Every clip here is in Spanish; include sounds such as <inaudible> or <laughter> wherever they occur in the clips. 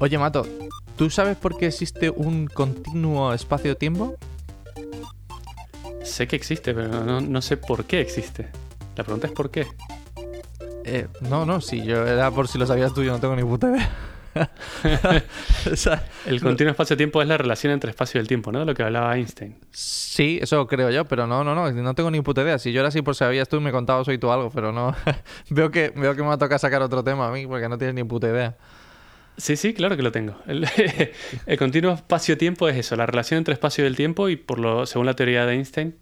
Oye, Mato, ¿tú sabes por qué existe un continuo espacio-tiempo? Sé que existe, pero no, no sé por qué existe. La pregunta es por qué. Eh, no, no, si yo era por si lo sabías tú, yo no tengo ni puta idea. <laughs> O sea, el continuo espacio-tiempo es la relación entre espacio y el tiempo, ¿no? De lo que hablaba Einstein. Sí, eso creo yo, pero no, no, no, no tengo ni puta idea. Si yo era así por si sabías tú, me contabas hoy tú algo, pero no. <laughs> veo, que, veo que me va a tocar sacar otro tema a mí porque no tienes ni puta idea. Sí, sí, claro que lo tengo. <laughs> El, continuo espacio-tiempo es eso, la relación entre espacio y el tiempo y por lo, según la teoría de Einstein,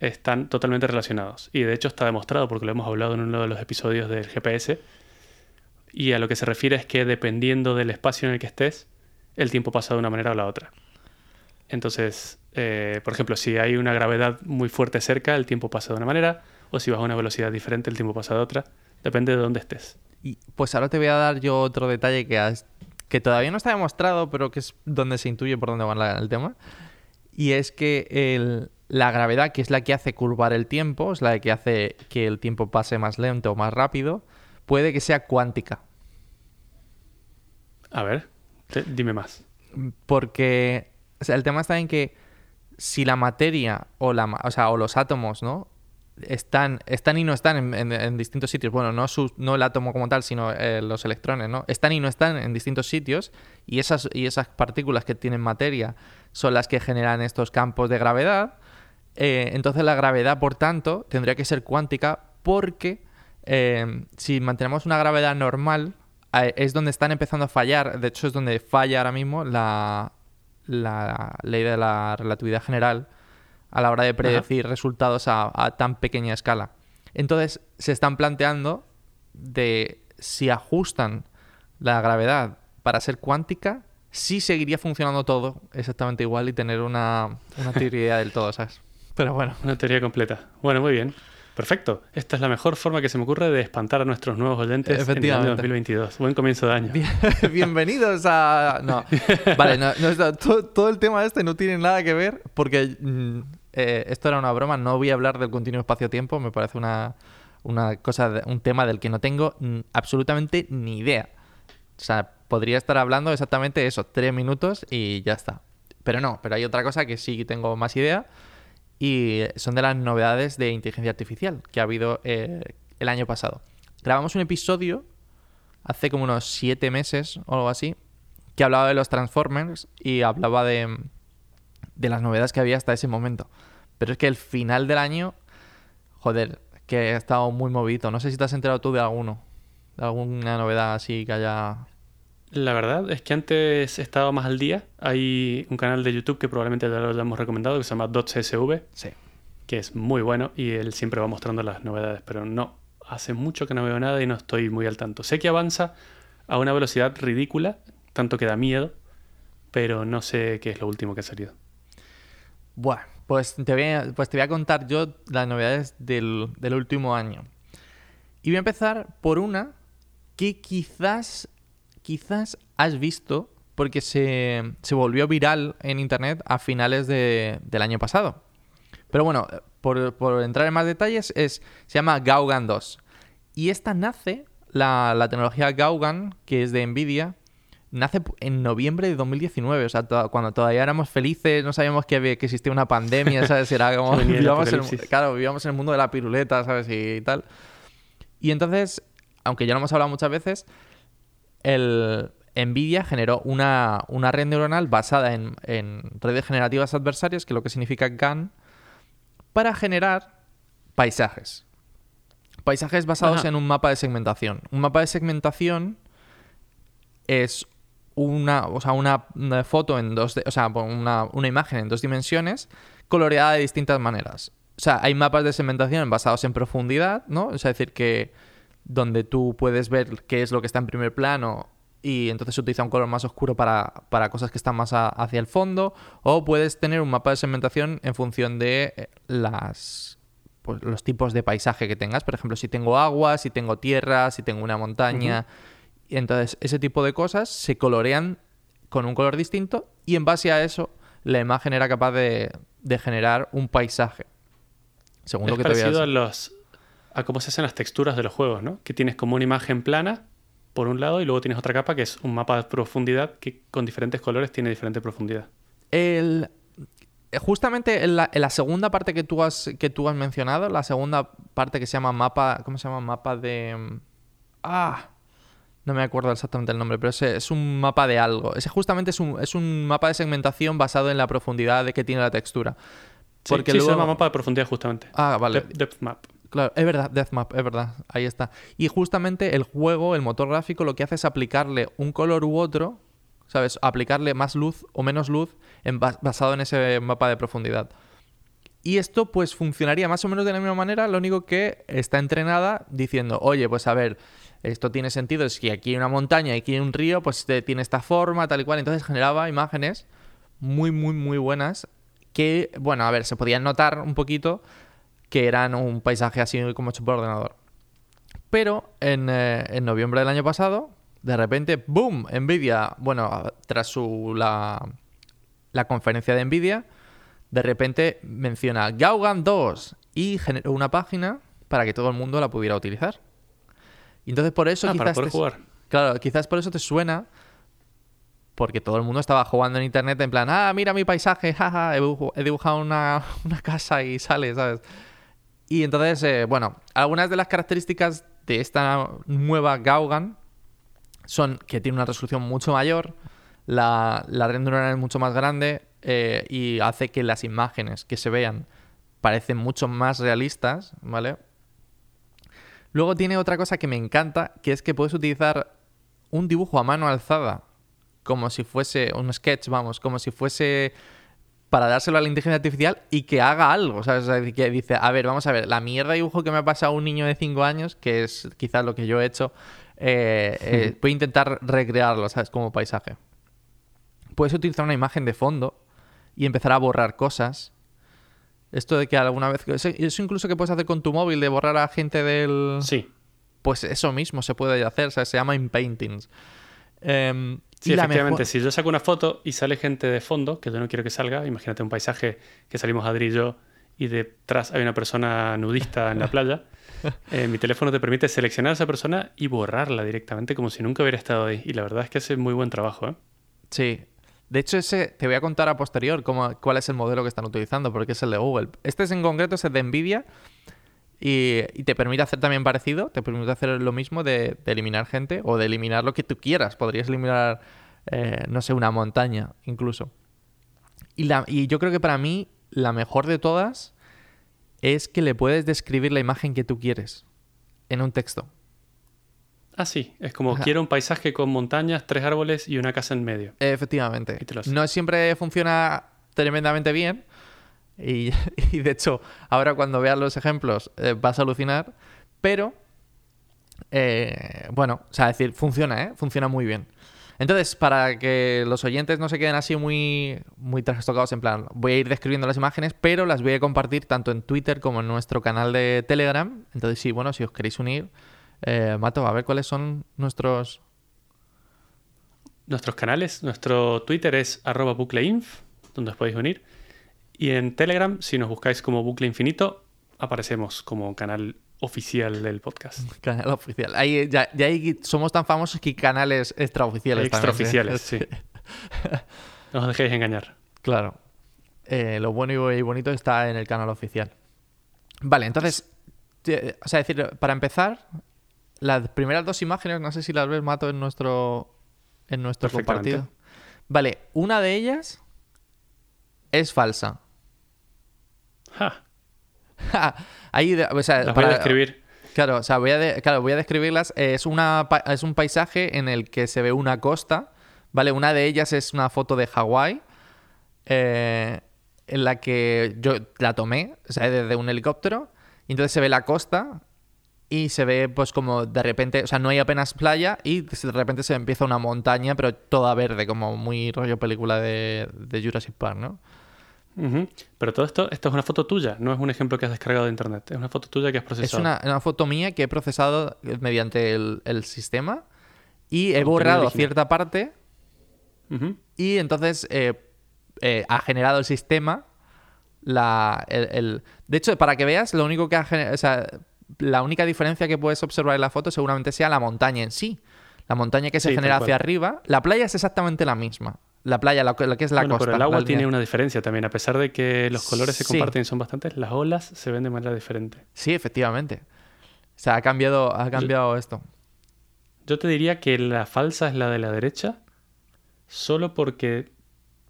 están totalmente relacionados. Y de hecho está demostrado porque lo hemos hablado en uno de los episodios del GPS. Y a lo que se refiere es que dependiendo del espacio en el que estés, el tiempo pasa de una manera o la otra. Entonces, eh, por ejemplo, si hay una gravedad muy fuerte cerca, el tiempo pasa de una manera, o si vas a una velocidad diferente, el tiempo pasa de otra. Depende de dónde estés. Y pues ahora te voy a dar yo otro detalle que, has- que todavía no está demostrado, pero que es donde se intuye por dónde va la- el tema. Y es que el- la gravedad, que es la que hace curvar el tiempo, es la que hace que el tiempo pase más lento o más rápido, puede que sea cuántica. A ver, te- dime más. Porque o sea, el tema está en que si la materia o, la, ma- o, sea, o los átomos, ¿no? Están, están y no están en, distintos sitios. Bueno, no, no el átomo como tal, sino eh, los electrones, ¿no? Están y no están en distintos sitios y esas, y esas partículas que tienen materia son las que generan estos campos de gravedad. Eh, entonces la gravedad, por tanto, tendría que ser cuántica porque eh, si mantenemos una gravedad normal, es donde están empezando a fallar. De hecho, es donde falla ahora mismo la, la ley de la relatividad general a la hora de predecir resultados a, a tan pequeña escala. Entonces, se están planteando de si ajustan la gravedad para ser cuántica, sí seguiría funcionando todo exactamente igual y tener una, una teoría del todo, ¿sabes? <laughs> Pero bueno. Una teoría completa. Bueno, muy bien. Perfecto. Esta es la mejor forma que se me ocurre de espantar a nuestros nuevos oyentes en el año Efectivamente. 2022. Buen comienzo de año. Bien- <laughs> bienvenidos a... No, <laughs> vale, no, no, está- todo, todo el tema este no tiene nada que ver porque mm, eh, esto era una broma, no voy a hablar del continuo espacio-tiempo, me parece una, una cosa, un tema del que no tengo absolutamente ni idea. O sea, podría estar hablando exactamente eso, tres minutos y ya está. Pero no, pero hay otra cosa que sí tengo más idea y son de las novedades de inteligencia artificial que ha habido eh, el año pasado. Grabamos un episodio hace como unos siete meses o algo así, que hablaba de los Transformers y hablaba de, de las novedades que había hasta ese momento. Pero es que el final del año, joder, que ha estado muy movido. No sé si te has enterado tú de alguno, de alguna novedad así que haya... La verdad es que antes estaba más al día. Hay un canal de YouTube que probablemente ya lo hayamos recomendado que se llama DotCSV, Sí. que es muy bueno y él siempre va mostrando las novedades, pero no, hace mucho que no veo nada y no estoy muy al tanto. Sé que avanza a una velocidad ridícula, tanto que da miedo, pero no sé qué es lo último que ha salido. Bueno, pues te voy a, pues te voy a contar yo las novedades del, del último año. Y voy a empezar por una que quizás, quizás has visto porque se, se volvió viral en internet a finales de- del año pasado. Pero bueno, por, por entrar en más detalles, es, se llama Gaugan 2. Y esta nace, la, la tecnología Gaugan, que es de Nvidia, nace en noviembre de 2019. O sea, to- cuando todavía éramos felices, no sabíamos que, había- que existía una pandemia, ¿sabes? Era <laughs> como. Vivíamos en- claro, vivíamos en el mundo de la piruleta, ¿sabes? Y tal. Y entonces, aunque ya lo hemos hablado muchas veces, el Nvidia generó una, una red neuronal basada en, en redes generativas adversarias, que es lo que significa GAN, para generar paisajes. Paisajes basados Ajá. en un mapa de segmentación. Un mapa de segmentación es una, o sea, una, una foto en dos, o sea, una, una imagen en dos dimensiones coloreada de distintas maneras. O sea, hay mapas de segmentación basados en profundidad, ¿no? Es decir, que donde tú puedes ver qué es lo que está en primer plano y entonces utiliza un color más oscuro para, para cosas que están más hacia el fondo, o puedes tener un mapa de segmentación en función de eh, las pues, los tipos de paisaje que tengas. Por ejemplo, si tengo agua, si tengo tierra, si tengo una montaña. Y entonces ese tipo de cosas se colorean con un color distinto y en base a eso la imagen era capaz de, de generar un paisaje. Según Es lo que te voy a parecido a los a cómo se hacen las texturas de los juegos, ¿no? Que tienes como una imagen plana por un lado y luego tienes otra capa que es un mapa de profundidad que con diferentes colores tiene diferente profundidad. El, justamente en la, segunda parte que tú, has, que tú has mencionado, la segunda parte que se llama mapa, ¿cómo se llama? Mapa de... Ah, no me acuerdo exactamente el nombre, pero es, es un mapa de algo. Ese justamente es un, es un mapa de segmentación basado en la profundidad de que tiene la textura. Porque sí, se llama mapa de profundidad justamente. Ah, vale. depth map. Claro, es verdad, Deathmap, es verdad, ahí está. Y justamente el juego, el motor gráfico, lo que hace es aplicarle un color u otro, ¿sabes? Aplicarle más luz o menos luz en, basado en ese mapa de profundidad. Y esto pues funcionaría más o menos de la misma manera, lo único que está entrenada diciendo, oye, pues a ver, esto tiene sentido, es que aquí hay una montaña y aquí hay un río, pues tiene esta forma, tal y cual. Entonces generaba imágenes muy, muy, muy buenas que, bueno, a ver, se podían notar un poquito que eran un paisaje así como hecho por ordenador. Pero en, eh, en noviembre del año pasado, de repente, ¡boom! Nvidia, bueno, tras su, la, la conferencia de Nvidia, de repente menciona Gaugan 2 y generó una página para que todo el mundo la pudiera utilizar. Y entonces por eso ah, quizás... Para poder jugar. Claro, quizás por eso te suena porque todo el mundo estaba jugando en internet en plan, ah, mira mi paisaje, <laughs> jaja, he dibujado una, <laughs> una casa y sale, ¿sabes? Y entonces, eh, bueno, algunas de las características de esta nueva Gaugan son que tiene una resolución mucho mayor, la, la red neuronal es mucho más grande eh, y hace que las imágenes que se vean parecen mucho más realistas, ¿vale? Luego tiene otra cosa que me encanta, que es que puedes utilizar un dibujo a mano alzada, como si fuese un sketch, vamos, como si fuese para dárselo a la inteligencia artificial y que haga algo. ¿sabes? que dice, a ver, vamos a ver, la mierda de dibujo que me ha pasado un niño de 5 años, que es quizás lo que yo he hecho, eh, eh, voy a intentar recrearlo, ¿sabes? Como paisaje. Puedes utilizar una imagen de fondo y empezar a borrar cosas. Esto de que alguna vez... Eso incluso que puedes hacer con tu móvil, de borrar a gente del... Sí. Pues eso mismo se puede hacer, se llama in paintings. Em, Sí, efectivamente, si yo saco una foto y sale gente de fondo, que yo no quiero que salga, imagínate un paisaje que salimos Adri y yo y detrás hay una persona nudista en la <laughs> playa, eh, mi teléfono te permite seleccionar a esa persona y borrarla directamente como si nunca hubiera estado ahí. Y la verdad es que hace muy buen trabajo. ¿eh? Sí. De hecho, ese te voy a contar a posterior cuál es el modelo que están utilizando, porque es el de Google. Este es en concreto, es el de Nvidia. Y, te permite hacer también parecido, te permite hacer lo mismo de, eliminar gente o de eliminar lo que tú quieras. Podrías eliminar, eh, no sé, una montaña incluso. Y, la, y yo creo que para mí la mejor de todas es que le puedes describir la imagen que tú quieres en un texto. Ah, sí, es como quiero un paisaje con montañas, tres árboles y una casa en medio. Efectivamente. No siempre funciona tremendamente bien, <laughs> Y, de hecho, ahora cuando veas los ejemplos eh, vas a alucinar. Pero, eh, bueno, o sea, decir, funciona, ¿eh? Funciona muy bien. Entonces, para que los oyentes no se queden así muy, muy trastocados, en plan, voy a ir describiendo las imágenes, pero las voy a compartir tanto en Twitter como en nuestro canal de Telegram. Entonces, sí, bueno, si os queréis unir, eh, Mato, a ver cuáles son nuestros... Nuestros canales, nuestro Twitter es arroba bucleinf, donde os podéis unir. Y en Telegram, si nos buscáis como Bucle Infinito, aparecemos como canal oficial del podcast. <laughs> Canal oficial. Ahí, ya, ahí somos tan famosos que canales extraoficiales. Extraoficiales, sí. <laughs> no os dejéis engañar. Claro. Eh, lo bueno y bonito está en el canal oficial. Vale, entonces, o sea, decir, para empezar, las primeras dos imágenes, no sé si las ves, Mato, en nuestro, en nuestro compartido. Vale, una de ellas es falsa. Ahí, o sea, Las voy a describir. Claro, o sea, voy a, claro, voy a describirlas. Es, una, es un paisaje en el que se ve una costa, ¿vale? Una de ellas es una foto de Hawái, eh, en la que yo la tomé, o sea, desde un helicóptero, y entonces se ve la costa y se ve pues como de repente, o sea, no hay apenas playa y de repente se empieza una montaña, pero toda verde, como muy rollo película de, de Jurassic Park, ¿no? Pero todo esto, esto es una foto tuya, no es un ejemplo que has descargado de internet, es una foto tuya que has procesado. Es una, foto mía que he procesado mediante el, sistema y he borrado cierta parte y entonces eh, eh, ha generado el sistema la, el, De hecho, para que veas, lo único que ha generado... O sea, la única diferencia que puedes observar en la foto seguramente sea la montaña en sí. La montaña que se Sí, genera hacia arriba, la playa es exactamente la misma. La playa, la, la que es la bueno, costa. pero el agua tiene una diferencia también. A pesar de que los colores se comparten y son bastantes, las olas se ven de manera diferente. Sí, efectivamente. O sea, ha cambiado, ha cambiado esto. Yo te diría que la falsa es la de la derecha, solo porque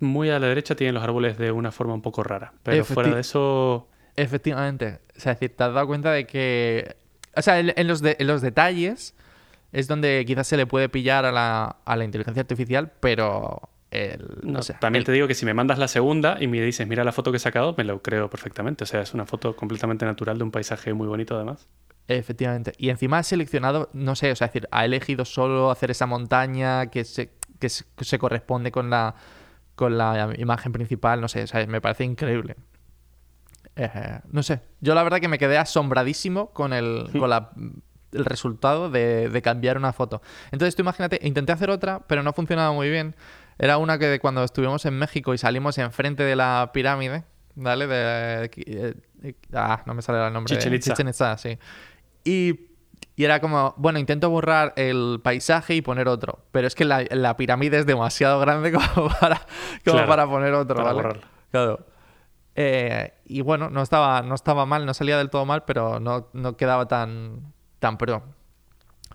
muy a la derecha tienen los árboles de una forma un poco rara. Pero Efecti- fuera de eso, Efectivamente. O sea, es decir, te has dado cuenta de que. O sea, en, en los, de- en los detalles es donde quizás se le puede pillar a la, a la inteligencia artificial, pero. El, no, o sea, también el- te digo que si me mandas la segunda y me dices, mira la foto que he sacado, me lo creo perfectamente. O sea, es una foto completamente natural de un paisaje muy bonito además. Efectivamente. Y encima ha seleccionado, no sé, o sea, es decir, ha elegido solo hacer esa montaña que se, que se, que se corresponde con la, con la imagen principal, no sé, o sea, me parece increíble. Eh, no sé, yo la verdad que me quedé asombradísimo con el, con la, el resultado de, de cambiar una foto. Entonces tú imagínate, intenté hacer otra, pero no funcionaba muy bien. Era una que de cuando estuvimos en México y salimos enfrente de la pirámide, ¿vale? De, eh, ah, no me sale el nombre. Chichén Itzá, sí. Y, y era como, bueno, intento borrar el paisaje y poner otro. Pero es que la, la pirámide es demasiado grande <laughs> como para, como Claro, para poner otro, para ¿vale? borrarlo. Claro. Eh, y bueno, no estaba, no estaba mal, no salía del todo mal, pero no, no quedaba tan, tan pro.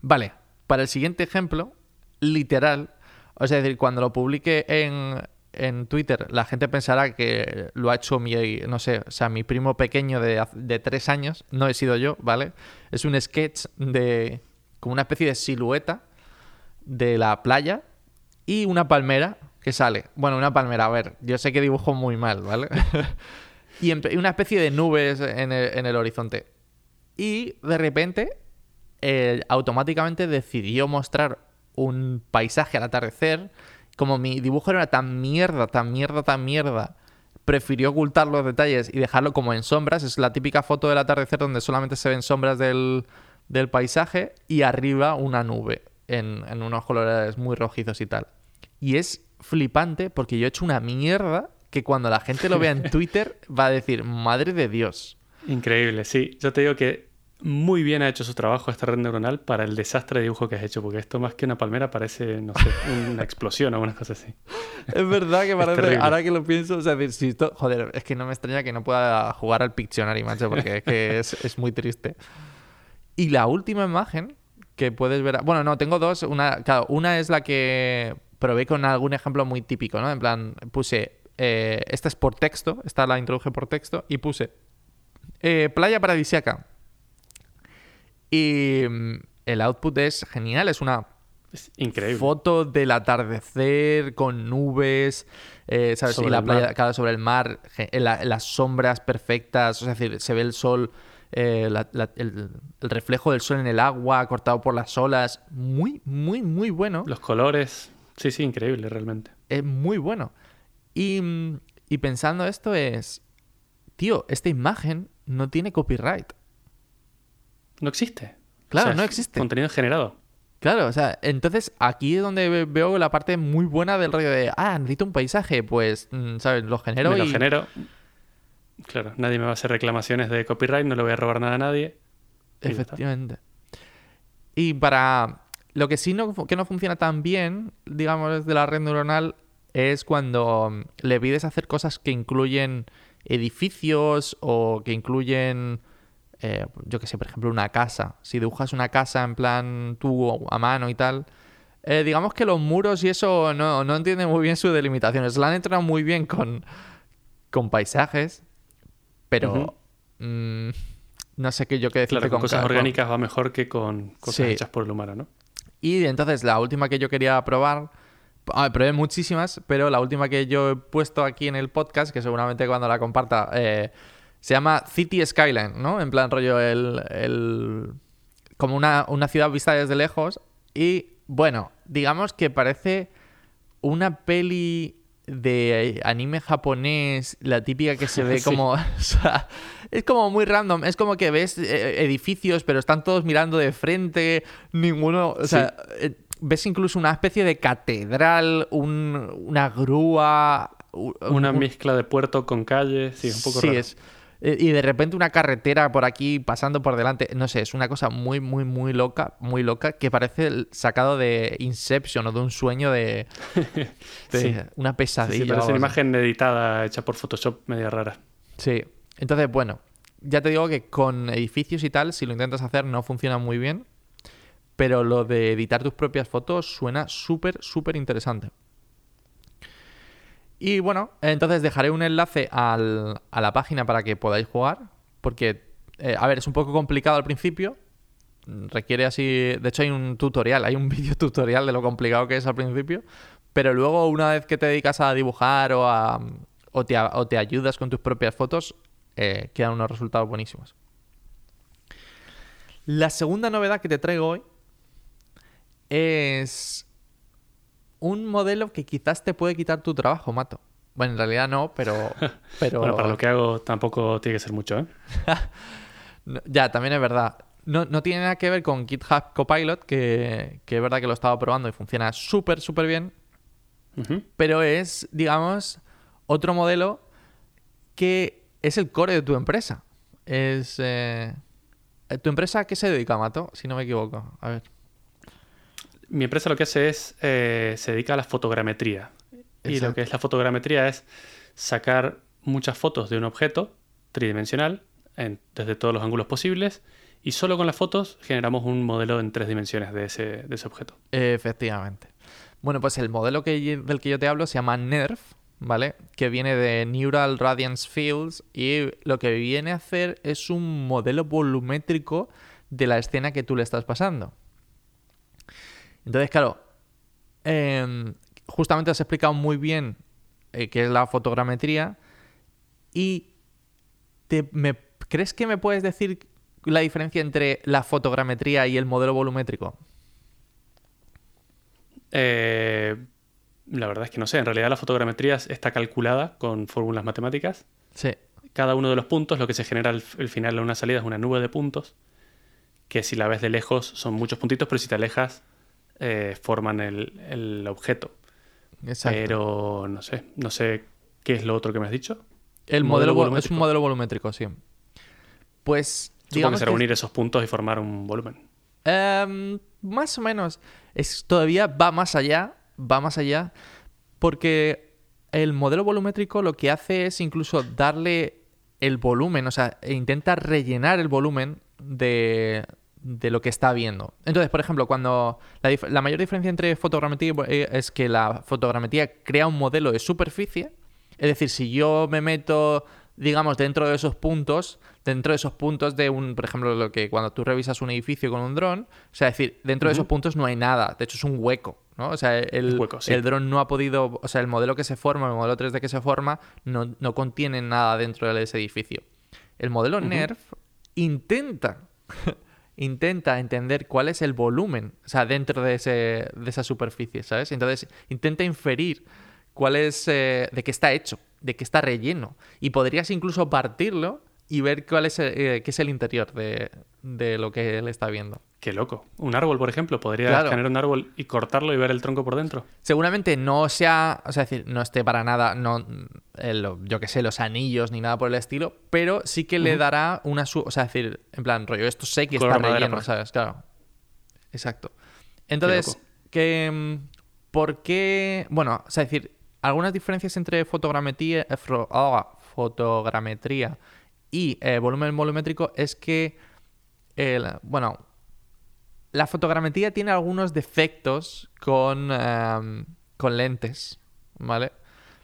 Vale, para el siguiente ejemplo, literal, o sea, es decir, cuando lo publique en, en Twitter, la gente pensará que lo ha hecho mi, no sé, sea, mi primo pequeño de, de tres años, no he sido yo, ¿vale? Es un sketch de como una especie de silueta de la playa y una palmera que sale. Bueno, una palmera, a ver, yo sé que dibujo muy mal, ¿vale? <laughs> y una especie de nubes en el, horizonte. Y de repente, automáticamente decidió mostrar un paisaje al atardecer. Como mi dibujo era tan mierda, tan mierda, tan mierda, prefirió ocultar los detalles y dejarlo como en sombras. Es la típica foto del atardecer donde solamente se ven sombras del, del paisaje y arriba una nube en unos colores muy rojizos y tal. Y es flipante porque yo he hecho una mierda que cuando la gente lo vea en <laughs> Twitter va a decir, madre de Dios. Increíble, sí. Yo te digo que muy bien ha hecho su trabajo esta red neuronal para el desastre de dibujo que has hecho, porque esto más que una palmera parece, no sé, una <laughs> explosión o una cosa así. Es verdad que parece, ahora que lo pienso, o sea, decir, si esto- joder, es que no me extraña que no pueda jugar al Pictionary, macho, porque es que es, es muy triste. Y la última imagen que puedes ver, bueno, no, tengo dos, una, claro, una es la que probé con algún ejemplo muy típico, ¿no? En plan, puse, eh, esta es por texto, esta la introduje por texto, y puse, eh, playa paradisiaca. Y mm, el output es genial, es una Es increíble. foto del atardecer con nubes, eh, ¿sabes? Sobre y la playa claro, sobre el mar, la- las sombras perfectas, o sea, es decir, se ve el sol, eh, la- la- el, el reflejo del sol en el agua, cortado por las olas. Muy, muy, muy bueno. Los colores, sí, sí, increíble realmente. Es muy bueno. Y, y pensando esto es, tío, esta imagen no tiene copyright. No existe. Claro, O sea, no existe. Contenido generado. Claro, o sea, entonces aquí es donde ve- veo la parte muy buena del rollo de, ah, necesito un paisaje, pues, mm, ¿sabes? Lo genero me lo y... genero. Claro, nadie me va a hacer reclamaciones de copyright, no le voy a robar nada a nadie. Y. Efectivamente. Y para lo que sí no, que no funciona tan bien, digamos, de la red neuronal, es cuando mm, le pides hacer cosas que incluyen edificios o que incluyen, eh, yo que sé, por ejemplo, una casa. Si dibujas una casa en plan tú a mano y tal, eh, digamos que los muros y eso no, no entienden muy bien sus delimitaciones. La han entrado muy bien con, con paisajes, pero mm, no sé qué yo qué decirte Claro, con cosas ca- orgánicas va mejor que con cosas Sí. hechas por el humano, ¿no? Y entonces la última que yo quería probar, ah, probé muchísimas, pero la última que yo he puesto aquí en el podcast, que seguramente cuando la comparta, eh, se llama City Skyline, ¿no? En plan rollo el... el- como una, una ciudad vista desde lejos. Y bueno, digamos que parece una peli de anime japonés, la típica que se ve <laughs> como... <laughs> o sea, es como muy random. Es como que ves eh, edificios, pero están todos mirando de frente. Ninguno... O sea, eh, ves incluso una especie de catedral, un- una grúa... Una un- mezcla de puerto con calle, sí, un poco sí, raro. es, Eh, Y de repente una carretera por aquí pasando por delante. No sé, es una cosa muy, muy, muy loca, muy loca, que parece sacado de Inception o de un sueño de, <laughs> de Sí. una Sí, pesadilla. sí, o parece una imagen editada hecha por Photoshop media rara. Sí. Entonces, bueno, ya te digo que con edificios y tal, si lo intentas hacer, no funciona muy bien. Pero lo de editar tus propias fotos suena súper, súper interesante. Y bueno, entonces dejaré un enlace a la página para que podáis jugar. Porque, eh, a ver, es un poco complicado al principio. Requiere así. De hecho, hay un tutorial, hay un <laughs> vídeo tutorial de lo complicado que es al principio. Pero luego, una vez que te dedicas a dibujar o, a- o te ayudas con tus propias fotos, eh, quedan unos resultados buenísimos. La segunda novedad que te traigo hoy es un modelo que quizás te puede quitar tu trabajo, Mato. Bueno, en realidad no, pero... <laughs> pero... Bueno, para lo que hago tampoco tiene que ser mucho, ¿eh? <laughs> No, ya, también es verdad. No, no tiene nada que ver con GitHub Copilot, que, que es verdad que lo estaba probando y funciona súper, súper bien. Pero es, digamos, otro modelo que es el core de tu empresa. Es... eh, ¿Tu empresa a qué se dedica, Mato? Si no me equivoco. A ver. Mi empresa lo que hace es, eh, se dedica a la fotogrametría. Y lo que es la fotogrametría es sacar muchas fotos de un objeto tridimensional en- desde todos los ángulos posibles y solo con las fotos generamos un modelo en tres dimensiones de ese, de ese objeto. Efectivamente. Bueno, pues el modelo que, del que yo te hablo se llama NERF, ¿vale? Que viene de Neural Radiance Fields y lo que viene a hacer es un modelo volumétrico de la escena que tú le estás pasando. Entonces, claro, em, justamente has explicado muy bien eh, qué es la fotogrametría y te- me, ¿crees que me puedes decir la diferencia entre la fotogrametría y el modelo volumétrico? Eh, la verdad es que no sé, en realidad la fotogrametría está calculada con fórmulas matemáticas. Sí. Cada uno de los puntos, lo que se genera al, al final de una salida es una nube de puntos, que si la ves de lejos son muchos puntitos, pero si te alejas eh, forman el, el objeto. Exacto. Pero no sé, no sé qué es lo otro que me has dicho. el modelo es un modelo volumétrico, sí. Pues Supongo que será que- unir esos puntos y formar un volumen. Em, más o menos. Es, todavía va más allá. Va más allá. Porque el modelo volumétrico lo que hace es incluso darle el volumen. O sea, intenta rellenar el volumen de, de lo que está viendo. Entonces, por ejemplo, cuando. La, mayor diferencia entre fotogrametría eh, es que la fotogrametría crea un modelo de superficie. Es decir, si yo me meto, digamos, dentro de esos puntos, dentro de esos puntos de un, por ejemplo, lo que cuando tú revisas un edificio con un dron, o sea, es decir, dentro de esos puntos no hay nada, de hecho es un hueco, ¿no? O sea, el, Un hueco, sí. el dron no ha podido, o sea, el modelo que se forma, el modelo 3D que se forma, no, no contiene nada dentro de ese edificio. El modelo. NERF intenta, <laughs> intenta entender cuál es el volumen, o sea, dentro de, ese, de esa superficie, ¿sabes? Entonces intenta inferir cuál es, eh, de qué está hecho, de qué está relleno. Y podrías incluso partirlo y ver cuál es, eh, qué es el interior de, de lo que él está viendo. Qué loco. Un árbol, por ejemplo, podría Claro. escanear un árbol y cortarlo y ver el tronco por dentro. Seguramente no sea, o sea, es decir, no esté para nada, no, el- yo que sé, los anillos ni nada por el estilo, pero sí que le dará una, su- o sea, es decir, en plan, rollo, esto sé que Color está madera, relleno, por ¿sabes? Claro. Exacto. Entonces, loco. que, mm, ¿por qué? Bueno, o sea, es decir, algunas diferencias entre fotogrametría, ah, fotogrametría y eh, volumen volumétrico es que, el, bueno, la fotogrametría tiene algunos defectos con, em, con lentes, ¿vale?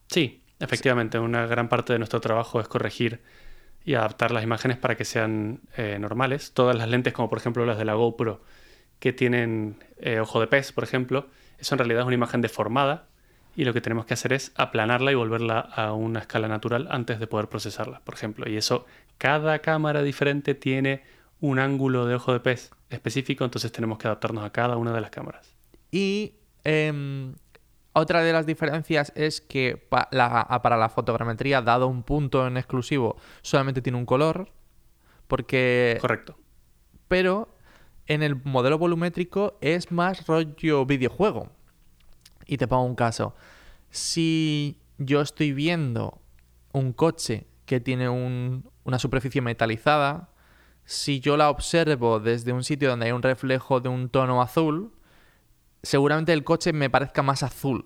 Sí, efectivamente, una gran parte de nuestro trabajo es corregir y adaptar las imágenes para que sean eh, normales. Todas las lentes, como por ejemplo las de la GoPro, que tienen eh, ojo de pez, por ejemplo, eso en realidad es una imagen deformada y lo que tenemos que hacer es aplanarla y volverla a una escala natural antes de poder procesarla, por ejemplo. Y eso, cada cámara diferente tiene un ángulo de ojo de pez específico, entonces tenemos que adaptarnos a cada una de las cámaras. Y em, otra de las diferencias es que pa- la- a- para la fotogrametría, dado un punto en exclusivo, solamente tiene un color, porque... Correcto. pero en el modelo volumétrico es más rollo videojuego. Y te pongo un caso. Si yo estoy viendo un coche que tiene un, una superficie metalizada, si yo la observo desde un sitio donde hay un reflejo de un tono azul, seguramente el coche me parezca más azul.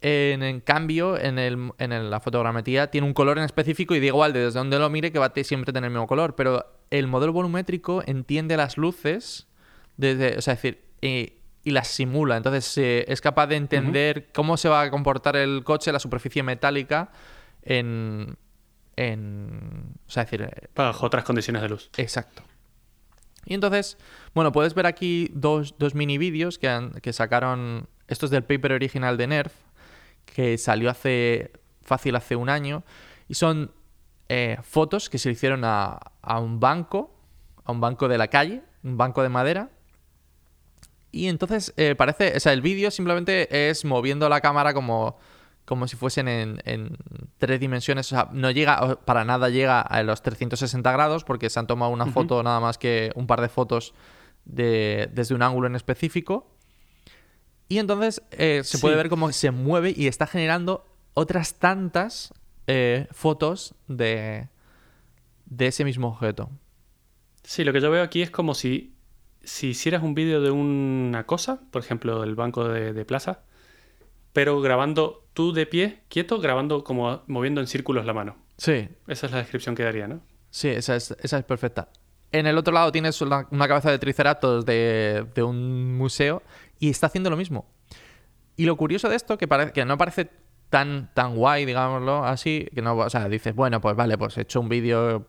En, cambio, en, el, en la fotogrametría tiene un color en específico y da igual desde donde lo mire que va a siempre tener el mismo color. Pero el modelo volumétrico entiende las luces, desde, o sea, es decir, y, las simula. Entonces es capaz de entender cómo se va a comportar el coche, la superficie metálica, en. en o sea, es decir. Eh, Bajo otras condiciones de luz. Exacto. Y entonces, bueno, puedes ver aquí dos, dos mini vídeos que, que sacaron. Estos del paper original de Nerf que salió hace fácil hace un año y son eh, fotos que se le hicieron a, un banco, a un banco de la calle, un banco de madera. Y entonces eh, parece, o sea, el vídeo simplemente es moviendo la cámara como, como si fuesen en, tres dimensiones. O sea, no llega, para nada llega a los 360 grados porque se han tomado una foto nada más que un par de fotos de, desde un ángulo en específico. Y entonces eh, se puede ver cómo se mueve y está generando otras tantas eh, fotos de, de ese mismo objeto. Sí, lo que yo veo aquí es como si, si hicieras un vídeo de una cosa, por ejemplo, el banco de, plaza, pero grabando tú de pie, quieto, grabando como moviendo en círculos la mano. Sí. Esa es la descripción que daría, ¿no? Sí, esa es, esa es perfecta. En el otro lado tienes una, cabeza de triceratops de, de, un museo y está haciendo lo mismo. Y lo curioso de esto, que, que no parece tan, tan guay, digámoslo así, que no, o sea, dices, bueno, pues vale, pues he hecho un vídeo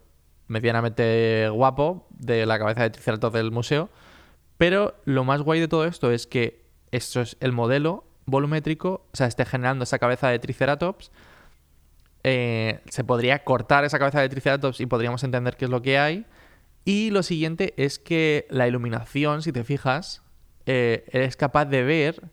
medianamente guapo de la cabeza de Triceratops del museo, pero lo más guay de todo esto es que esto es el modelo volumétrico, o sea, esté generando esa cabeza de Triceratops, eh, se podría cortar esa cabeza de Triceratops y podríamos entender qué es lo que hay. Y lo siguiente es que la iluminación, si te fijas, eh, eres capaz de ver,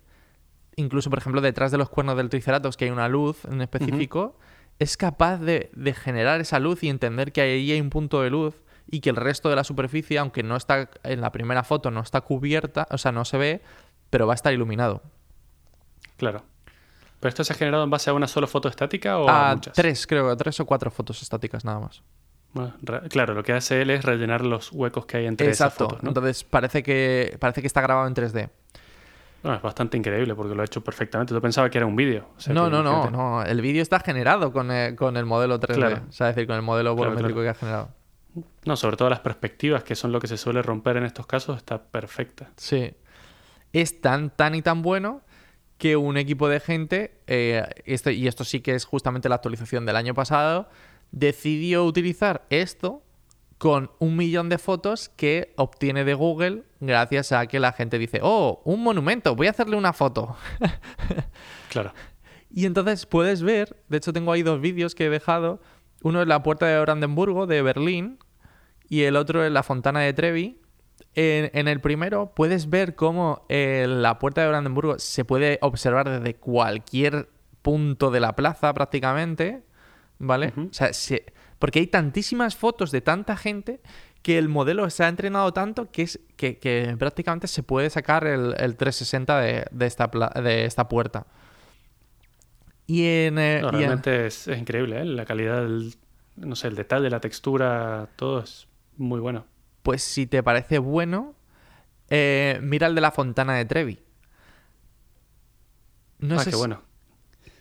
incluso por ejemplo detrás de los cuernos del Triceratops, que hay una luz en específico, es capaz de, generar esa luz y entender que ahí hay un punto de luz y que el resto de la superficie, aunque no está en la primera foto, no está cubierta, o sea, no se ve, pero va a estar iluminado. Claro. ¿Pero esto se ha generado en base a una sola foto estática o a, muchas? Tres, creo, tres o cuatro fotos estáticas nada más claro, lo que hace él es rellenar los huecos que hay entre esas fotos. Entonces parece que, parece que está grabado en 3D. Es bastante increíble porque lo ha hecho perfectamente. Yo pensaba que era un vídeo. no, no, no, no. El vídeo está generado con el, con el modelo 3D. O sea, es decir, con el modelo volumétrico que ha generado. No, sobre todo las perspectivas, que son lo que se suele romper en estos casos, está perfecta. Sí. Es tan, tan y tan bueno que un equipo de gente, eh, esto, y esto sí que es justamente la actualización del año pasado, decidió utilizar esto con un millón de fotos que obtiene de Google gracias a que la gente dice, oh, un monumento, voy a hacerle una foto. <laughs> claro. Y entonces puedes ver, de hecho tengo ahí dos vídeos que he dejado, uno es la puerta de Brandenburgo de Berlín y el otro es la fontana de Trevi. En, el primero puedes ver cómo eh, la puerta de Brandenburgo se puede observar desde cualquier punto de la plaza prácticamente ¿vale? O sea, porque hay tantísimas fotos de tanta gente que el modelo se ha entrenado tanto que, es, que, prácticamente se puede sacar el, 360 de, esta de esta puerta. Y en... Eh, realmente Es, increíble, ¿eh? La calidad, del, no sé, el detalle, la textura, todo es muy bueno. Pues si te parece bueno, eh, mira el de la fontana de Trevi. No ah, qué bueno.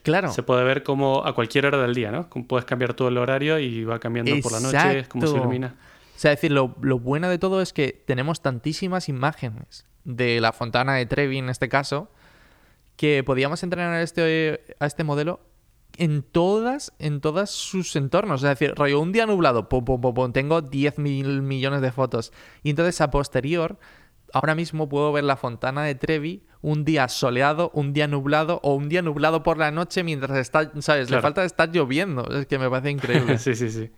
Claro. Se puede ver como a cualquier hora del día, ¿no? puedes cambiar todo el horario y va cambiando por la noche, como se ilumina. O sea, es decir, lo, bueno de todo es que tenemos tantísimas imágenes de la fontana de Trevi en este caso, que podíamos entrenar a este, a este modelo en todas, en todas sus entornos. Es decir, rollo, un día nublado, pum, pum, pum, tengo 10 mil millones de fotos. Y entonces a posterior, ahora mismo puedo ver la fontana de Trevi un día soleado, un día nublado o un día nublado por la noche mientras está, ¿sabes? Le falta estar lloviendo. Es que me parece increíble. <laughs> sí, sí, sí.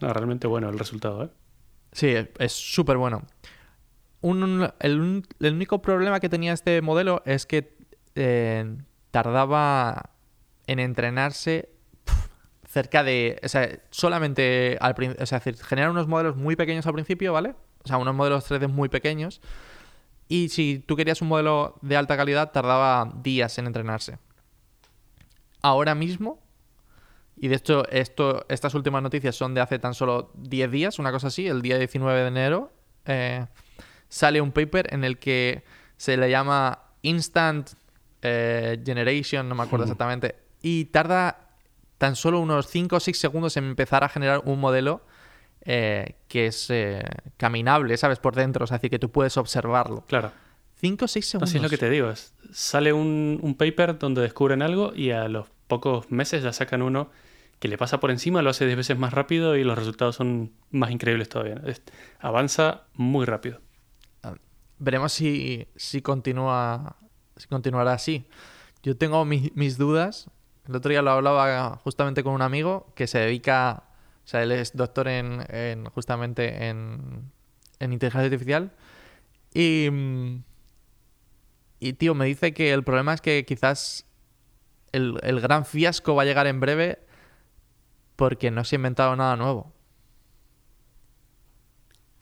No, realmente bueno el resultado, ¿eh? Sí, es súper bueno. el, único problema que tenía este modelo es que eh, tardaba en entrenarse cerca de. O sea, solamente al principio. O sea, generar unos modelos muy pequeños al principio, ¿vale? O sea, unos modelos 3D muy pequeños. Y si tú querías un modelo de alta calidad, tardaba días en entrenarse. Ahora mismo y de hecho esto, estas últimas noticias son de hace tan solo 10 días, una cosa así, el día 19 de enero, eh, sale un paper en el que se le llama Instant eh, Generation, no me acuerdo exactamente, y tarda tan solo unos 5 o 6 segundos en empezar a generar un modelo eh, que es caminable, ¿sabes? Por dentro, es decir, que tú puedes observarlo. Claro. 5 o 6 segundos. Así es lo que te digo. sale un, un, paper donde descubren algo y a los pocos meses ya sacan uno que le pasa por encima, lo hace 10 veces más rápido y los resultados son más increíbles todavía. avanza muy rápido. Veremos si, si, continúa, si continuará así. Yo tengo mis dudas. El otro día lo hablaba justamente con un amigo que se dedica, o sea, él es doctor en, en justamente en, en inteligencia artificial. Y, y, tío, me dice que el problema es que quizás el, el gran fiasco va a llegar en breve porque no se ha inventado nada nuevo.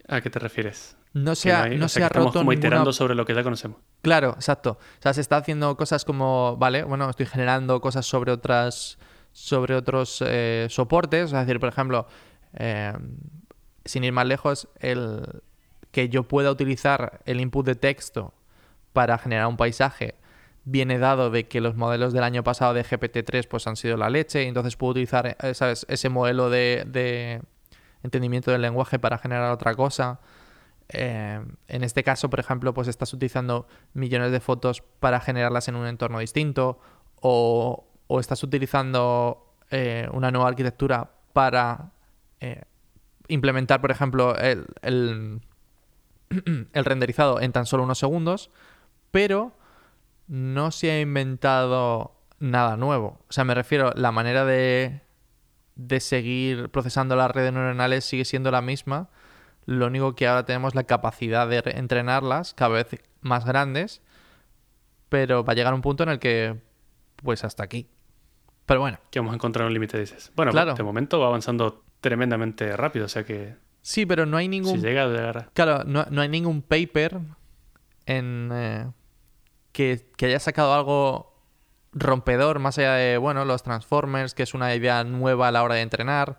¿A qué te refieres? No se ha, no, se ha roto como iterando sobre lo que ya conocemos. Claro, exacto. O sea, se está haciendo cosas como, vale, bueno, estoy generando cosas sobre otras, sobre otros eh, soportes. Es decir, por ejemplo, eh, sin ir más lejos, el que yo pueda utilizar el input de texto para generar un paisaje viene dado de que los modelos del año pasado de GPT-3 pues han sido la leche y entonces puedo utilizar eh, ese modelo de, entendimiento del lenguaje para generar otra cosa. En este caso, por ejemplo, pues estás utilizando millones de fotos para generarlas en un entorno distinto o, estás utilizando eh, una nueva arquitectura para implementar, por ejemplo, el, el, <clears throat> el renderizado en tan solo unos segundos, pero no se ha inventado nada nuevo. O sea, me refiero, la manera de, de seguir procesando las redes neuronales sigue siendo la misma. Lo único que ahora tenemos la capacidad de entrenarlas cada vez más grandes, pero va a llegar un punto en el que, pues hasta aquí. Pero bueno. Que vamos a encontrar un límite, dices. Bueno, claro. de momento va avanzando tremendamente rápido, o sea que... Sí, pero no hay ningún... Si llega, llegará. Claro, no, no hay ningún paper en... Eh, que, haya sacado algo rompedor, más allá de, bueno, los Transformers, que es una idea nueva a la hora de entrenar,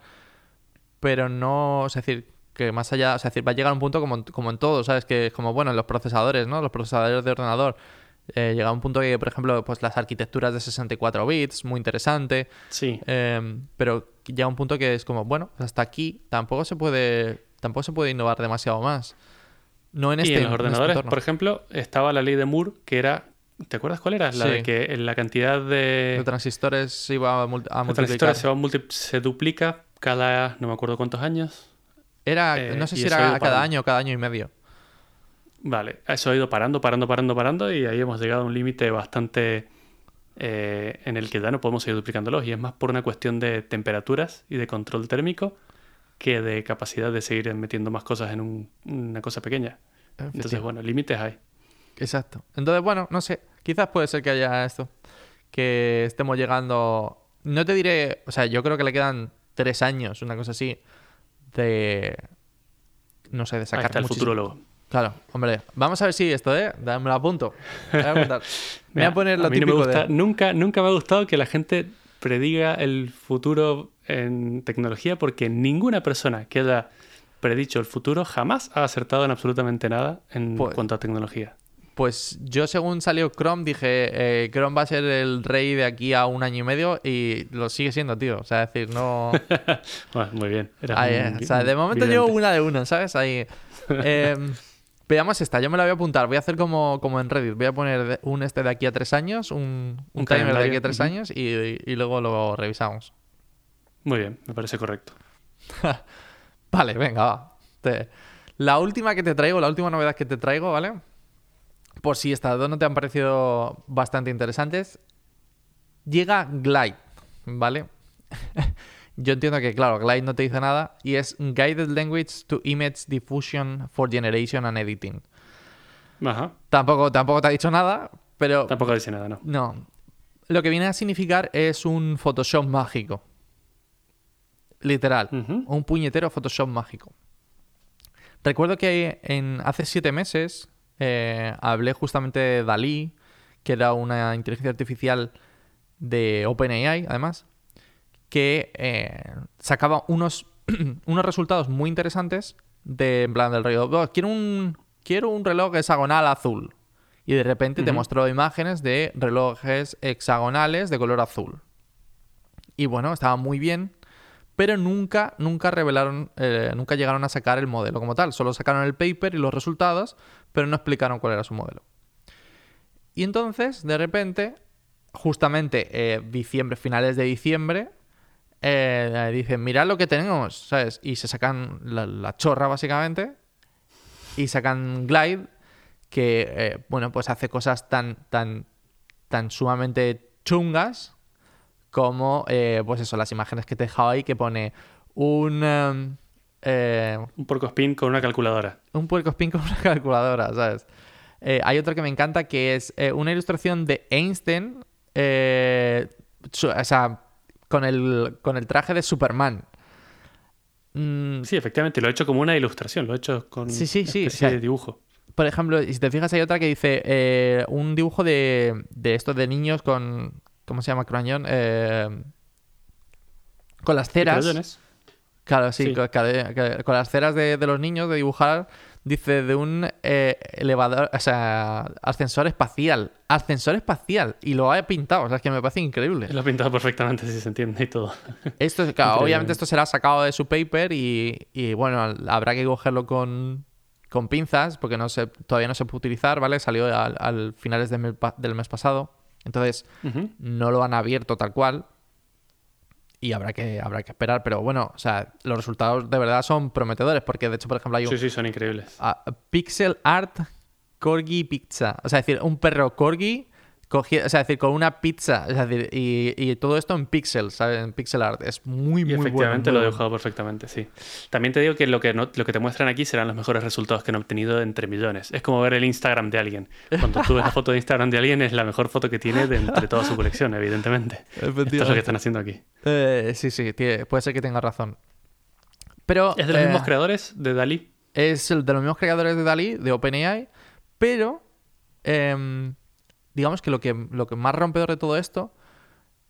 pero no, es decir, que más allá, es decir, va a llegar un punto como, como en todo, ¿sabes? Que es como, bueno, en los procesadores, ¿no? Los procesadores de ordenador. Eh, llega un punto que, por ejemplo, pues las arquitecturas de 64 bits, muy interesante. Sí. Eh, pero llega un punto que es como, bueno, hasta aquí tampoco se puede, tampoco se puede innovar demasiado más. No en este. Y en los este ordenadores, por ejemplo, estaba la ley de Moore, que era. ¿Te acuerdas cuál era? La de que la cantidad de. De transistores se iba a, multiplicar. transistores se, duplica cada. No me acuerdo cuántos años. Era. Eh, no sé si era cada año o cada año y medio. Vale, eso ha ido parando, parando, parando, parando, y ahí hemos llegado a un límite bastante. Eh, en el que ya no podemos seguir duplicándolos, y es más por una cuestión de temperaturas y de control térmico que de capacidad de seguir metiendo más cosas en una cosa pequeña. Entonces, bueno, límites hay. Exacto. Entonces, bueno, no sé, quizás puede ser que haya esto, que estemos llegando, no te diré, o sea, yo creo que le quedan tres años, una cosa así, de, no sé, de sacar... Ahí está el futurólogo. Claro, hombre, vamos a ver si esto, ¿eh? Dame la apunto. Voy a, me voy a <laughs> poner lo típico de... Nunca, nunca me ha gustado que la gente prediga el futuro en tecnología porque ninguna persona que haya predicho el futuro jamás ha acertado en absolutamente nada en pues cuanto a tecnología. Pues yo según salió Chrome dije, eh, Chrome va a ser el rey de aquí a un año y medio y lo sigue siendo, tío. O sea, decir, no... <laughs> bueno, muy bien. Eh, o sea, de momento llevo una de una, ¿sabes? Ahí... <laughs> Em, Veamos esta, yo me la voy a apuntar. Voy a hacer como, como en Reddit. Voy a poner un este de aquí a tres años, un, timer de aquí a tres años y, luego lo revisamos. Muy bien, me parece correcto. <laughs> vale, venga, va. La última que te traigo, la última novedad que te traigo, ¿vale? Por si estas dos no te han parecido bastante interesantes. Llega Glide, ¿vale? <laughs> Yo entiendo que, claro, Glide no te dice nada y es Guided Language to Image Diffusion for Generation and Editing. Ajá. Tampoco, tampoco te ha dicho nada, pero... Tampoco dice nada, ¿no? No. Lo que viene a significar es un Photoshop mágico. Literal. Un puñetero Photoshop mágico. Recuerdo que en, hace siete meses eh, hablé justamente de Dalí, que era una inteligencia artificial de OpenAI, además, que eh, sacaba unos, <clears throat> unos resultados muy interesantes de, en plan del rollo, "Oh, quiero un, quiero un reloj hexagonal azul. Y de repente te mostró imágenes de relojes hexagonales de color azul. Y bueno, estaba muy bien, pero nunca, nunca revelaron, eh, nunca llegaron a sacar el modelo como tal. Solo sacaron el paper y los resultados, pero no explicaron cuál era su modelo. Y entonces, de repente, justamente eh, diciembre, finales de diciembre, eh, dicen, mirad lo que tenemos, ¿sabes? Y se sacan la, la chorra, básicamente, y sacan Glide, que, eh, bueno, pues hace cosas tan, tan, tan sumamente chungas como, eh, pues eso, las imágenes que te he dejado ahí, que pone un... Un porco spin con una calculadora. un puerco spin con una calculadora, ¿sabes? Hay otro que me encanta que es una ilustración de Einstein, eh, o sea, con el, con el traje de Superman. Mm, Sí, efectivamente, lo he hecho como una ilustración, lo he hecho con Sí, sí, sí, especie o sea, de dibujo. por ejemplo, si te fijas, hay otra que dice eh, un dibujo de, de estos de niños con. ¿Cómo se llama? Croñón. Eh, con las ceras. Claro, sí, con- con las ceras de, de los niños de dibujar, dice de un eh, elevador, o sea, ascensor espacial. Ascensor espacial. Y lo ha pintado, o sea, es que me parece increíble. Lo ha pintado perfectamente, si se entiende y todo. <laughs> Esto, claro, obviamente esto será sacado de su paper y, y, bueno, habrá que cogerlo con, con pinzas porque no se, todavía no se puede utilizar, ¿vale? Salió al, al finales del mes, pa- del mes pasado. Entonces, no lo han abierto tal cual. Y habrá que, habrá que esperar. Pero bueno, o sea, los resultados de verdad son prometedores. Porque de hecho, por ejemplo, hay un Sí, sí, son increíbles. ah, Pixel Art Corgi Pizza. O sea, es decir, un perro corgi. O sea, es decir, con una pizza. Es decir, y, y todo esto en pixels, ¿sabes? En pixel art. Es muy, Y muy bueno. efectivamente muy lo he bueno. dibujado perfectamente, sí. También te digo que lo que, no- lo que te muestran aquí serán los mejores resultados que han obtenido entre millones. Es como ver el Instagram de alguien. Cuando tú ves la foto de Instagram de alguien, es la mejor foto que tiene de entre toda su colección, evidentemente. <laughs> Esto es lo que están haciendo aquí. Eh, sí, sí, tiene- puede ser que tenga razón. Pero. ¿Es de los eh, mismos creadores de Dalí? Es el de los mismos creadores de Dalí, de OpenAI, pero em, digamos que lo, que lo que más rompedor de todo esto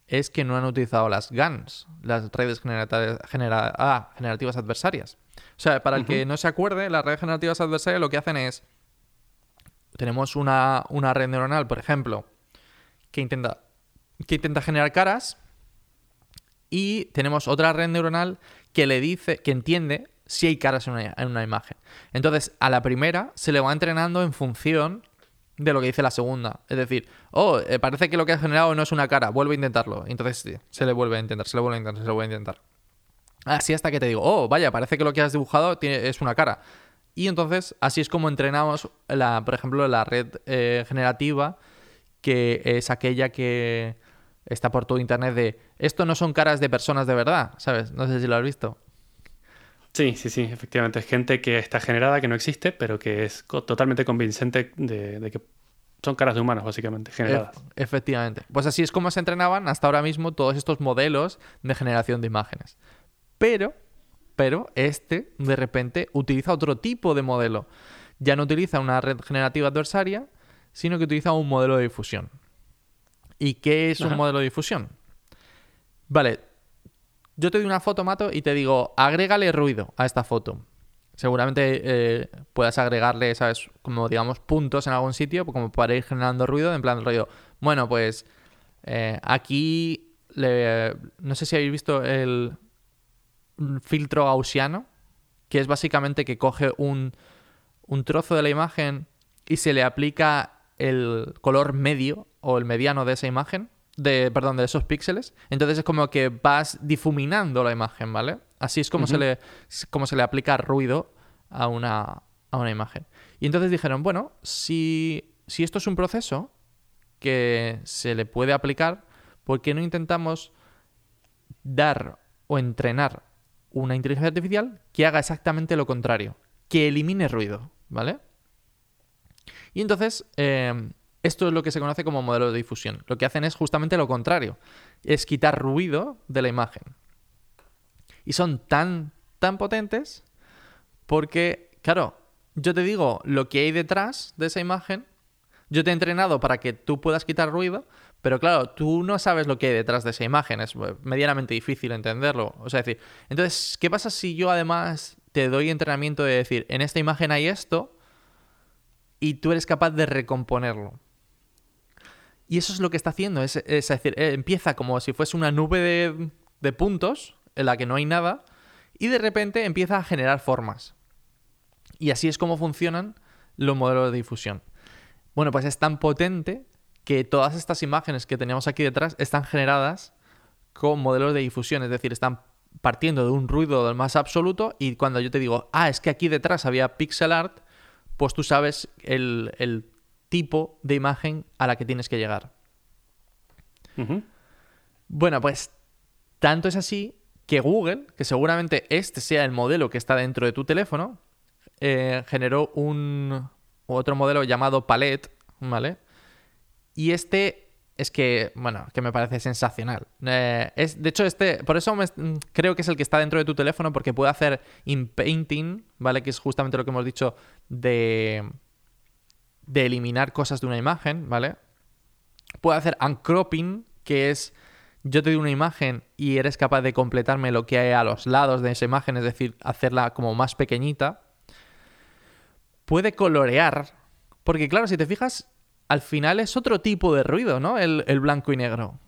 es que no han utilizado las GANs, las redes genera- ah, generativas adversarias. O sea, para el que no se acuerde, las redes generativas adversarias lo que hacen es, tenemos una, una red neuronal, por ejemplo, que intenta, que intenta generar caras y tenemos otra red neuronal que le dice, que entiende si hay caras en una, en una imagen. Entonces, a la primera se le va entrenando en función de lo que dice la segunda. Es decir, oh, eh, parece que lo que has generado no es una cara, vuelve a intentarlo. Entonces sí, se le vuelve a intentar, se le vuelve a intentar, se le vuelve a intentar. Así hasta que te digo, oh, vaya, parece que lo que has dibujado es una cara. Y entonces, así es como entrenamos, la, por ejemplo, la red eh, generativa, que es aquella que está por todo internet de esto no son caras de personas de verdad, ¿sabes? No sé si lo has visto. Sí, sí, sí, efectivamente. Es gente que está generada, que no existe, pero que es totalmente convincente de, de que son caras de humanos, básicamente, generadas. Ef- efectivamente. Pues así es como se entrenaban hasta ahora mismo todos estos modelos de generación de imágenes. Pero, pero este de repente utiliza otro tipo de modelo. Ya no utiliza una red generativa adversaria, sino que utiliza un modelo de difusión. ¿Y qué es un modelo de difusión? Vale, yo te doy una foto, Mato, y te digo, agrégale ruido a esta foto. Seguramente eh, puedas agregarle, ¿sabes? Como digamos puntos en algún sitio, como para ir generando ruido, en plan rollo. Bueno, pues eh, aquí le- no sé si habéis visto el filtro gaussiano, que es básicamente que coge un, un trozo de la imagen y se le aplica el color medio o el mediano de esa imagen, de, perdón, de esos píxeles. Entonces es como que vas difuminando la imagen, ¿vale? Así es como, se, le, como se le aplica ruido a una, a una imagen. Y entonces dijeron, bueno, si, si esto es un proceso que se le puede aplicar, ¿por qué no intentamos dar o entrenar una inteligencia artificial que haga exactamente lo contrario, que elimine ruido, ¿vale? Y entonces, eh, esto es lo que se conoce como modelo de difusión. Lo que hacen es justamente lo contrario, es quitar ruido de la imagen. Y son tan, tan potentes porque, claro, yo te digo lo que hay detrás de esa imagen, yo te he entrenado para que tú puedas quitar ruido, Pero claro, tú no sabes lo que hay detrás de esa imagen, es medianamente difícil entenderlo. O sea, decir, entonces, ¿qué pasa si yo además te doy entrenamiento de decir, en esta imagen hay esto y tú eres capaz de recomponerlo? Y eso es lo que está haciendo, es, decir, eh, empieza como si fuese una nube de, de puntos en la que no hay nada y de repente empieza a generar formas. Y así es como funcionan los modelos de difusión. Bueno, pues es tan potente que todas estas imágenes que teníamos aquí detrás están generadas con modelos de difusión, es decir, están partiendo de un ruido del más absoluto y cuando yo te digo, ah, es que aquí detrás había pixel art, pues tú sabes el, tipo de imagen a la que tienes que llegar. Bueno, pues tanto es así que Google, que seguramente este sea el modelo que está dentro de tu teléfono, eh, generó un otro modelo llamado Palette, ¿vale? Y este es que, bueno, que me parece sensacional. Eh, es, de hecho, este, por eso creo que es el que está dentro de tu teléfono, porque puede hacer in-painting, ¿vale? Que es justamente lo que hemos dicho de, de eliminar cosas de una imagen, ¿vale? Puede hacer uncropping, que es yo te doy una imagen y eres capaz de completarme lo que hay a los lados de esa imagen, es decir, hacerla como más pequeñita. Puede colorear, porque claro, si te fijas, al final es otro tipo de ruido, ¿no? El, blanco y negro.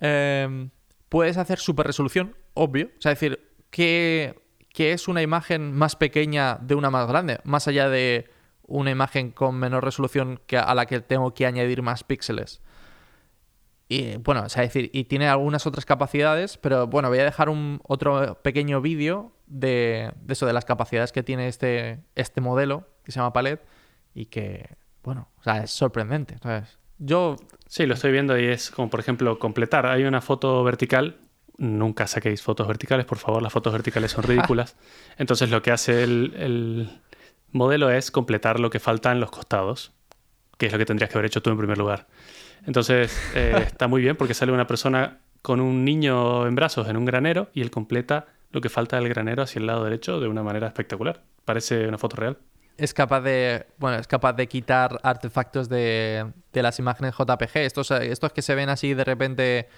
Em, puedes hacer super resolución, obvio. O sea, decir, que, es una imagen más pequeña de una más grande, más allá de una imagen con menor resolución que a la que tengo que añadir más píxeles. Y bueno, o sea, decir, y tiene algunas otras capacidades, pero bueno, voy a dejar un otro pequeño vídeo de, de, eso, de las capacidades que tiene este, este modelo, que se llama Palette, y que, bueno, o sea, es sorprendente, ¿sabes? Yo... Sí, lo estoy viendo y es como, por ejemplo, completar. Hay una foto vertical. Nunca saquéis fotos verticales, por favor, las fotos verticales son <laughs> ridículas. Entonces lo que hace el, modelo es completar lo que falta en los costados, que es lo que tendrías que haber hecho tú en primer lugar. Entonces eh, <laughs> está muy bien porque sale una persona con un niño en brazos en un granero y él completa lo que falta del granero hacia el lado derecho de una manera espectacular. Parece una foto real es capaz de, bueno, es capaz de quitar artefactos de, las imágenes JPG. Estos, estos que se ven así de repente,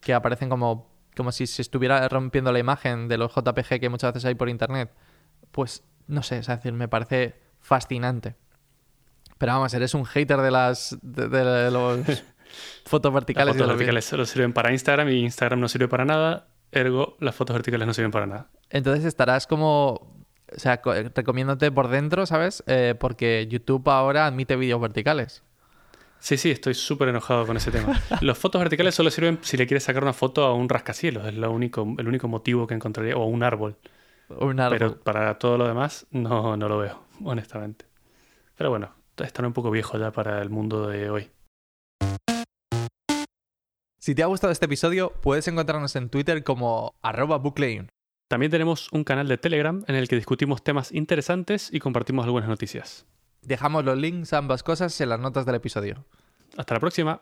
que aparecen como, como si se estuviera rompiendo la imagen de los JPG que muchas veces hay por internet. Pues no sé, es decir, me parece fascinante. Pero vamos, eres un hater de las de, los <laughs> fotos verticales. Las fotos verticales solo sirven para Instagram y Instagram no sirve para nada. Ergo, las fotos verticales no sirven para nada. Entonces estarás como o sea, recomiéndote por dentro, ¿sabes? Eh, porque YouTube ahora admite vídeos verticales. Sí, sí, estoy súper enojado con ese tema. <laughs> Los fotos verticales solo sirven si le quieres sacar una foto a un rascacielos, es lo único, el único motivo que encontraría, o a un árbol. Un árbol. Pero para todo lo demás, no, no lo veo, honestamente. Pero bueno, están un poco viejo ya para el mundo de hoy. Si te ha gustado este episodio, puedes encontrarnos en Twitter como arroba también tenemos un canal de Telegram en el que discutimos temas interesantes y compartimos algunas noticias. Dejamos los links a ambas cosas en las notas del episodio. Hasta la próxima.